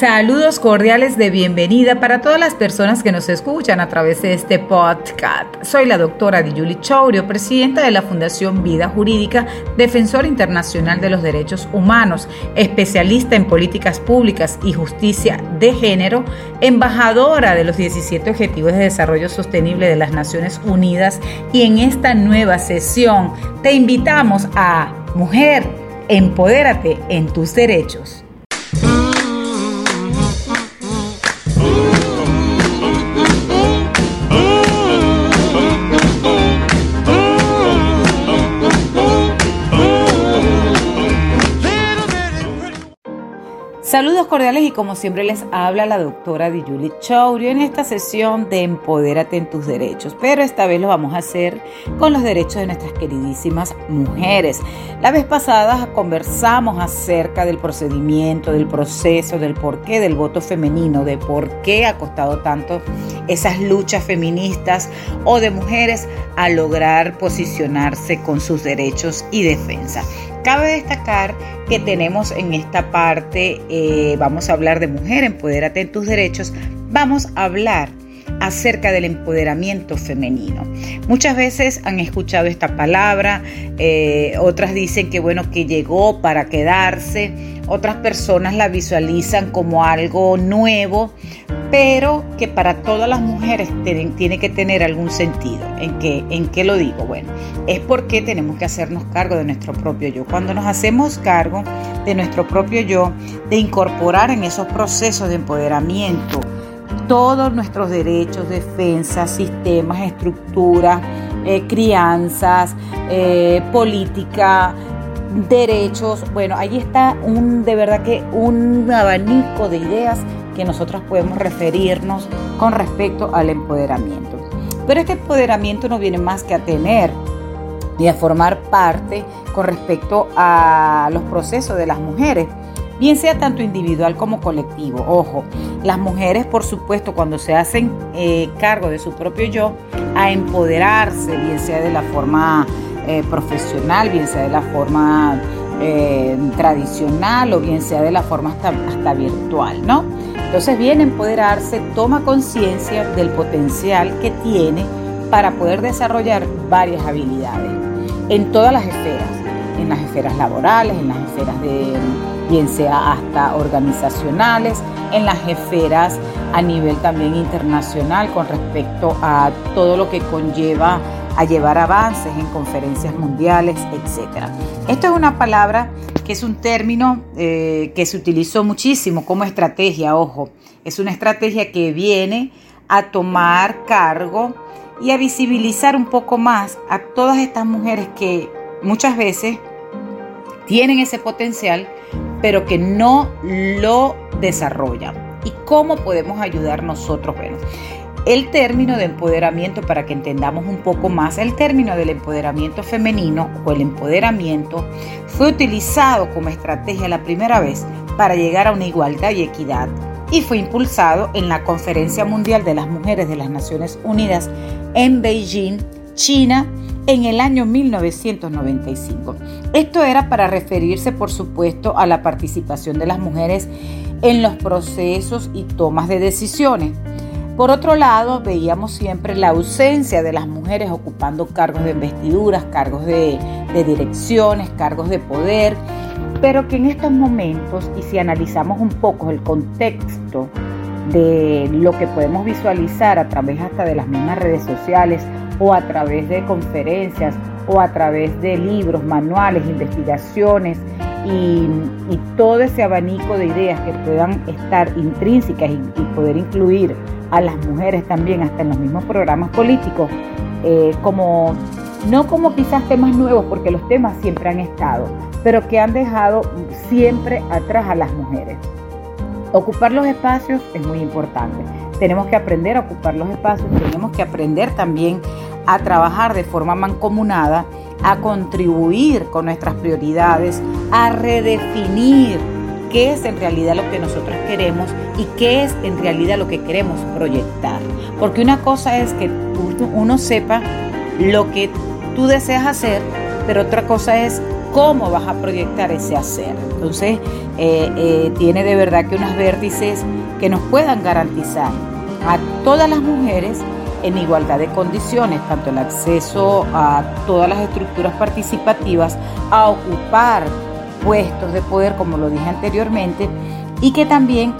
Saludos cordiales de bienvenida para todas las personas que nos escuchan a través de este podcast. Soy la doctora Diyuli Chourio, presidenta de la Fundación Vida Jurídica, defensora internacional de los derechos humanos, especialista en políticas públicas y justicia de género, embajadora de los 17 Objetivos de Desarrollo Sostenible de las Naciones Unidas y en esta nueva sesión te invitamos a Mujer, empodérate en tus derechos. Saludos cordiales y como siempre les habla la doctora Diyuli Chaurio en esta sesión de Empodérate en tus derechos, pero esta vez lo vamos a hacer con los derechos de nuestras queridísimas mujeres. La vez pasada conversamos acerca del procedimiento, del proceso, del porqué del voto femenino, de por qué ha costado tanto esas luchas feministas o de mujeres a lograr posicionarse con sus derechos y defensa. Cabe destacar que tenemos en esta parte, eh, vamos a hablar de mujer, empodérate en tus derechos, vamos a hablar acerca del empoderamiento femenino. Muchas veces han escuchado esta palabra, eh, otras dicen que bueno, que llegó para quedarse, otras personas la visualizan como algo nuevo, pero que para todas las mujeres tiene que tener algún sentido. ¿En qué, ¿En qué lo digo? Bueno, es porque tenemos que hacernos cargo de nuestro propio yo. Cuando nos hacemos cargo de nuestro propio yo, de incorporar en esos procesos de empoderamiento todos nuestros derechos, defensas, sistemas, estructuras, eh, crianzas, eh, política, derechos. Bueno, ahí está un, de verdad que un abanico de ideas que nosotros podemos referirnos con respecto al empoderamiento. Pero este empoderamiento no viene más que a tener y a formar parte con respecto a los procesos de las mujeres, bien sea tanto individual como colectivo. Ojo, las mujeres, por supuesto, cuando se hacen eh, cargo de su propio yo, a empoderarse, bien sea de la forma eh, profesional, bien sea de la forma eh, tradicional o bien sea de la forma hasta, hasta virtual, ¿no? Entonces viene a empoderarse, toma conciencia del potencial que tiene para poder desarrollar varias habilidades en todas las esferas, en las esferas laborales, en las esferas de, bien sea hasta organizacionales, en las esferas a nivel también internacional con respecto a todo lo que conlleva a llevar avances en conferencias mundiales, etc. Esto es una palabra que es un término eh, que se utilizó muchísimo como estrategia, ojo, es una estrategia que viene a tomar cargo y a visibilizar un poco más a todas estas mujeres que muchas veces tienen ese potencial, pero que no lo desarrollan. ¿Y cómo podemos ayudar nosotros? Bueno, el término de empoderamiento, para que entendamos un poco más, el término del empoderamiento femenino o el empoderamiento fue utilizado como estrategia la primera vez para llegar a una igualdad y equidad y fue impulsado en la Conferencia Mundial de las Mujeres de las Naciones Unidas en Beijing, China, en el año 1995. Esto era para referirse, por supuesto, a la participación de las mujeres en los procesos y tomas de decisiones por otro lado, veíamos siempre la ausencia de las mujeres ocupando cargos de investiduras, cargos de, direcciones, cargos de poder, pero que en estos momentos, y si analizamos un poco el contexto de lo que podemos visualizar a través hasta de las mismas redes sociales o a través de conferencias o a través de libros, manuales, investigaciones y, todo ese abanico de ideas que puedan estar intrínsecas y poder incluir a las mujeres también, hasta en los mismos programas políticos, eh, como no como quizás temas nuevos, porque los temas siempre han estado, pero que han dejado siempre atrás a las mujeres. Ocupar los espacios es muy importante. Tenemos que aprender a ocupar los espacios, tenemos que aprender también a trabajar de forma mancomunada, a contribuir con nuestras prioridades, a redefinir qué es en realidad lo que nosotros queremos y qué es en realidad lo que queremos proyectar. Porque una cosa es que uno sepa lo que tú deseas hacer, pero otra cosa es cómo vas a proyectar ese hacer. Entonces, eh, eh, tiene de verdad que unos vértices que nos puedan garantizar a todas las mujeres en igualdad de condiciones, tanto el acceso a todas las estructuras participativas, a ocupar puestos de poder, como lo dije anteriormente, y que también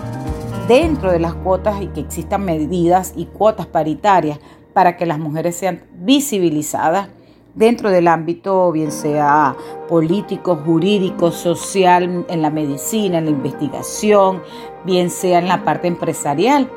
dentro de las cuotas y que existan medidas y cuotas paritarias para que las mujeres sean visibilizadas dentro del ámbito, bien sea político, jurídico, social, en la medicina, en la investigación, bien sea en la parte empresarial.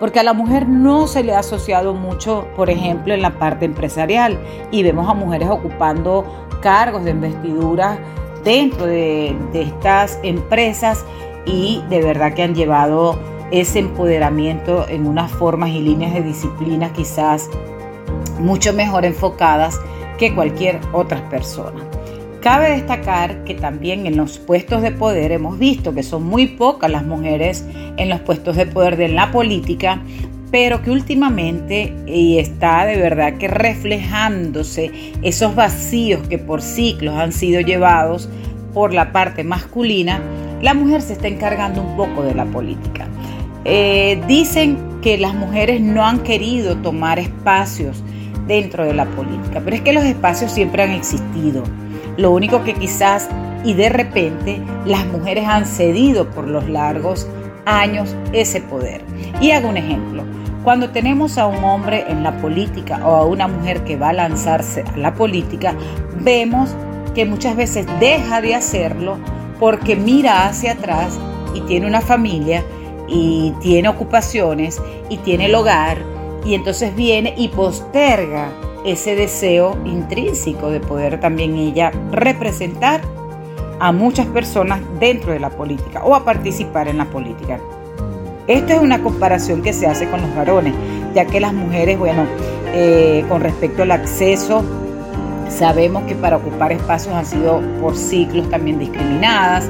Porque a la mujer no se le ha asociado mucho, por ejemplo, en la parte empresarial. Y vemos a mujeres ocupando cargos de investidura dentro de, de estas empresas y de verdad que han llevado ese empoderamiento en unas formas y líneas de disciplina quizás mucho mejor enfocadas que cualquier otra persona. Cabe destacar que también en los puestos de poder hemos visto que son muy pocas las mujeres en los puestos de poder de la política, pero que últimamente y está de verdad que reflejándose esos vacíos que por ciclos han sido llevados por la parte masculina, la mujer se está encargando un poco de la política. Eh, dicen que las mujeres no han querido tomar espacios dentro de la política, pero es que los espacios siempre han existido. Lo único que quizás y de repente las mujeres han cedido por los largos años ese poder. Y hago un ejemplo. Cuando tenemos a un hombre en la política o a una mujer que va a lanzarse a la política, vemos que muchas veces deja de hacerlo porque mira hacia atrás y tiene una familia y tiene ocupaciones y tiene el hogar y entonces viene y posterga ese deseo intrínseco de poder también ella representar a muchas personas dentro de la política o a participar en la política. Esto es una comparación que se hace con los varones, ya que las mujeres, bueno, eh, con respecto al acceso, sabemos que para ocupar espacios han sido por ciclos también discriminadas,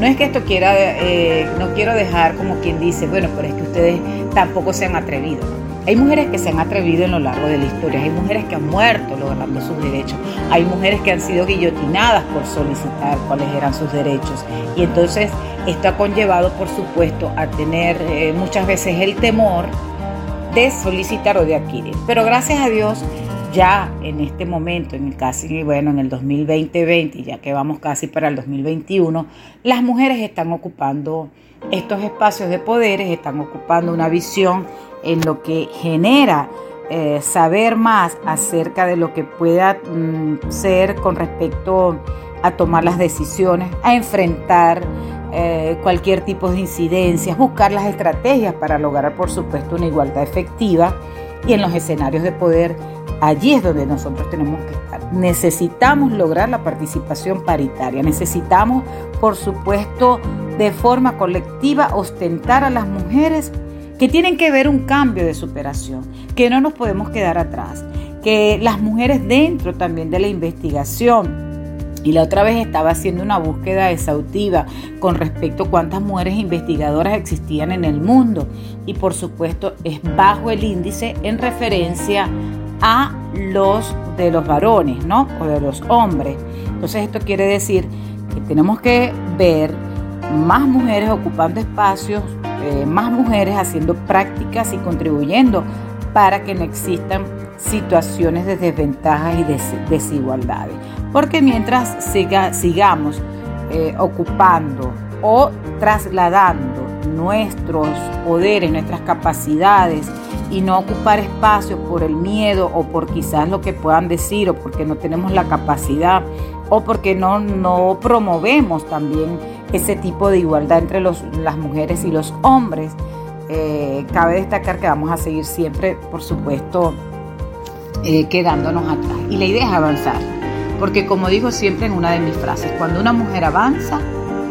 no es que esto quiera, eh, no quiero dejar como quien dice, bueno, pero es que ustedes tampoco se han atrevido. Hay mujeres que se han atrevido en lo largo de la historia, hay mujeres que han muerto logrando sus derechos, hay mujeres que han sido guillotinadas por solicitar cuáles eran sus derechos. Y entonces esto ha conllevado, por supuesto, a tener eh, muchas veces el temor de solicitar o de adquirir. Pero gracias a Dios ya en este momento, en el casi, bueno, en el 2020, ya que vamos casi para el 2021, las mujeres están ocupando estos espacios de poderes, están ocupando una visión en lo que genera eh, saber más acerca de lo que pueda mm, ser con respecto a tomar las decisiones, a enfrentar eh, cualquier tipo de incidencias, buscar las estrategias para lograr, por supuesto, una igualdad efectiva y en los escenarios de poder Allí es donde nosotros tenemos que estar. Necesitamos lograr la participación paritaria. Necesitamos, por supuesto, de forma colectiva, ostentar a las mujeres que tienen que ver un cambio de superación, que no nos podemos quedar atrás, que las mujeres dentro también de la investigación, y la otra vez estaba haciendo una búsqueda exhaustiva con respecto a cuántas mujeres investigadoras existían en el mundo. Y por supuesto es bajo el índice en referencia a los de los varones, ¿no? O de los hombres. Entonces esto quiere decir que tenemos que ver más mujeres ocupando espacios, eh, más mujeres haciendo prácticas y contribuyendo para que no existan situaciones de desventajas y desigualdades. Porque mientras siga, sigamos eh, ocupando o trasladando nuestros poderes, nuestras capacidades y no ocupar espacios por el miedo o por quizás lo que puedan decir o porque no tenemos la capacidad o porque no, no promovemos también ese tipo de igualdad entre los, las mujeres y los hombres. Eh, cabe destacar que vamos a seguir siempre, por supuesto, eh, quedándonos atrás. Y la idea es avanzar, porque como digo siempre en una de mis frases, cuando una mujer avanza,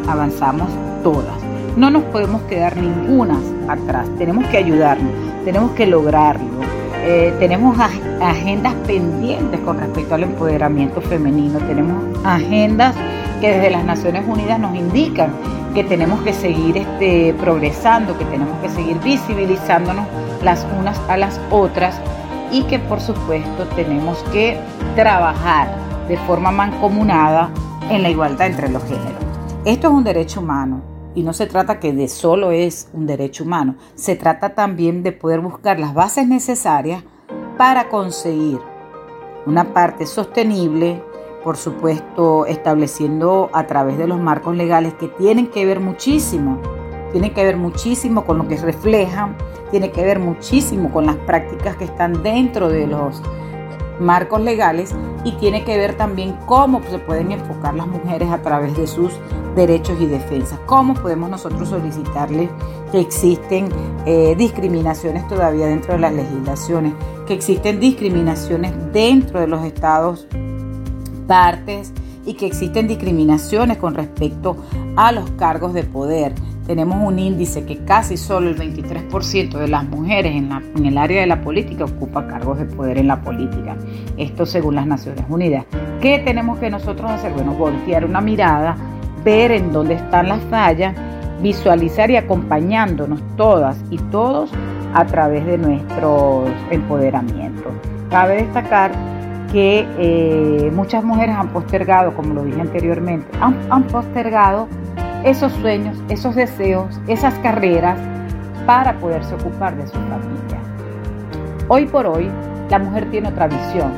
avanzamos todas. No nos podemos quedar ninguna atrás, tenemos que ayudarnos, tenemos que lograrlo. Eh, tenemos agendas pendientes con respecto al empoderamiento femenino, tenemos agendas que desde las Naciones Unidas nos indican que tenemos que seguir este, progresando, que tenemos que seguir visibilizándonos las unas a las otras y que por supuesto tenemos que trabajar de forma mancomunada en la igualdad entre los géneros. Esto es un derecho humano y no se trata que de solo es un derecho humano, se trata también de poder buscar las bases necesarias para conseguir una parte sostenible, por supuesto estableciendo a través de los marcos legales que tienen que ver muchísimo, tienen que ver muchísimo con lo que reflejan, tiene que ver muchísimo con las prácticas que están dentro de los marcos legales y tiene que ver también cómo se pueden enfocar las mujeres a través de sus derechos y defensas, cómo podemos nosotros solicitarle que existen eh, discriminaciones todavía dentro de las legislaciones, que existen discriminaciones dentro de los estados partes y que existen discriminaciones con respecto a los cargos de poder. Tenemos un índice que casi solo el 23% de las mujeres en, el área de la política ocupa cargos de poder en la política. Esto según las Naciones Unidas. ¿Qué tenemos que nosotros hacer? Bueno, voltear una mirada, ver en dónde están las fallas, visualizar y acompañándonos todas y todos a través de nuestro empoderamiento. Cabe destacar que eh, muchas mujeres han postergado, como lo dije anteriormente, han, postergado esos sueños, esos deseos, esas carreras para poderse ocupar de su familia. Hoy por hoy, la mujer tiene otra visión.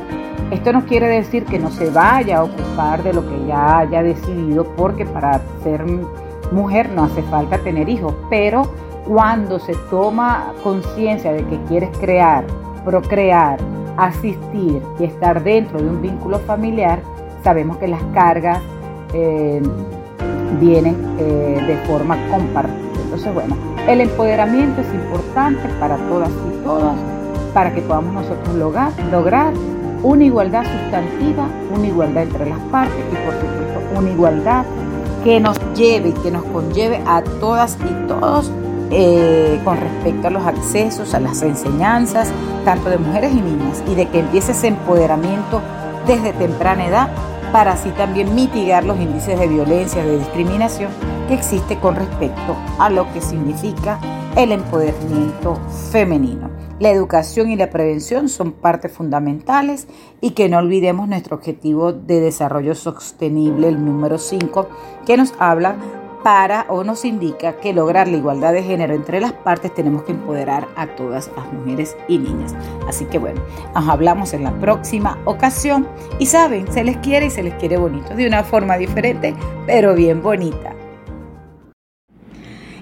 Esto no quiere decir que no se vaya a ocupar de lo que ya haya decidido, porque para ser mujer no hace falta tener hijos, pero cuando se toma conciencia de que quieres crear, procrear, asistir y estar dentro de un vínculo familiar, sabemos que las cargas eh, vienen eh, de forma compartida. Entonces, bueno, el empoderamiento es importante para todas y todos, para que podamos nosotros lograr, lograr una igualdad sustantiva, una igualdad entre las partes y por supuesto una igualdad que nos lleve y que nos conlleve a todas y todos eh, con respecto a los accesos, a las enseñanzas, tanto de mujeres y niñas, y de que empiece ese empoderamiento desde temprana edad para así también mitigar los índices de violencia, de discriminación que existe con respecto a lo que significa el empoderamiento femenino. La educación y la prevención son partes fundamentales y que no olvidemos nuestro objetivo de desarrollo sostenible, el número 5, que nos habla para o nos indica que lograr la igualdad de género entre las partes tenemos que empoderar a todas las mujeres y niñas. Así que bueno, nos hablamos en la próxima ocasión y saben, se les quiere y se les quiere bonito, de una forma diferente, pero bien bonita.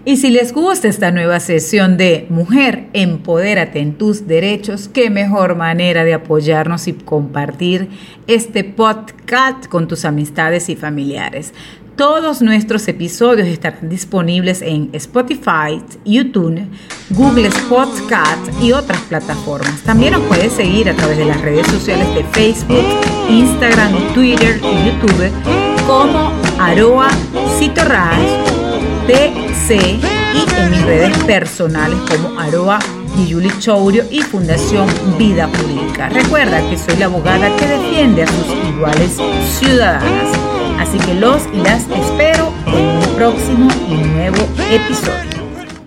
Y si les gusta esta nueva sesión de Mujer, empodérate en tus derechos, qué mejor manera de apoyarnos y compartir este podcast con tus amistades y familiares. Todos nuestros episodios estarán disponibles en Spotify, YouTube, Google Podcast y otras plataformas. También nos puedes seguir a través de las redes sociales de Facebook, Instagram, Twitter y YouTube como Aroa Citorras, TC y en mis redes personales como Aroa Yuli Chourio y Fundación Vida Pública. Recuerda que soy la abogada que defiende a sus iguales ciudadanas. Así que los y las espero en un próximo y nuevo episodio.